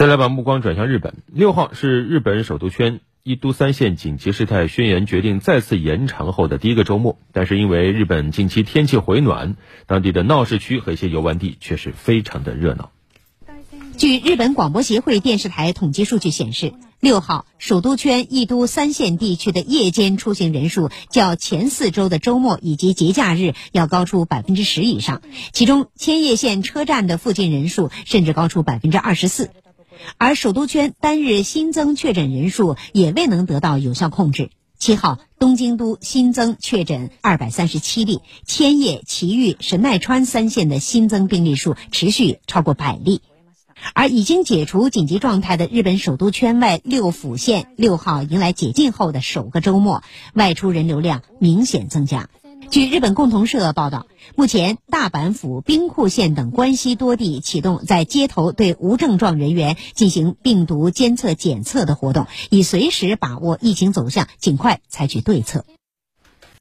再来把目光转向日本，六号是日本首都圈一都三县紧急事态宣言决定再次延长后的第一个周末，但是因为日本近期天气回暖，当地的闹市区和一些游玩地却是非常的热闹。据日本广播协会电视台统计数据显示，六号首都圈一都三县地区的夜间出行人数较前四周的周末以及节假日要高出百分之十以上，其中千叶县车站的附近人数甚至高出百分之二十四。而首都圈单日新增确诊人数也未能得到有效控制。七号，东京都新增确诊二百三十七例，千叶、埼玉、神奈川三县的新增病例数持续超过百例。而已经解除紧急状态的日本首都圈外六府县，六号迎来解禁后的首个周末，外出人流量明显增加。据日本共同社报道，目前大阪府、兵库县等关西多地启动在街头对无症状人员进行病毒监测检测的活动，以随时把握疫情走向，尽快采取对策。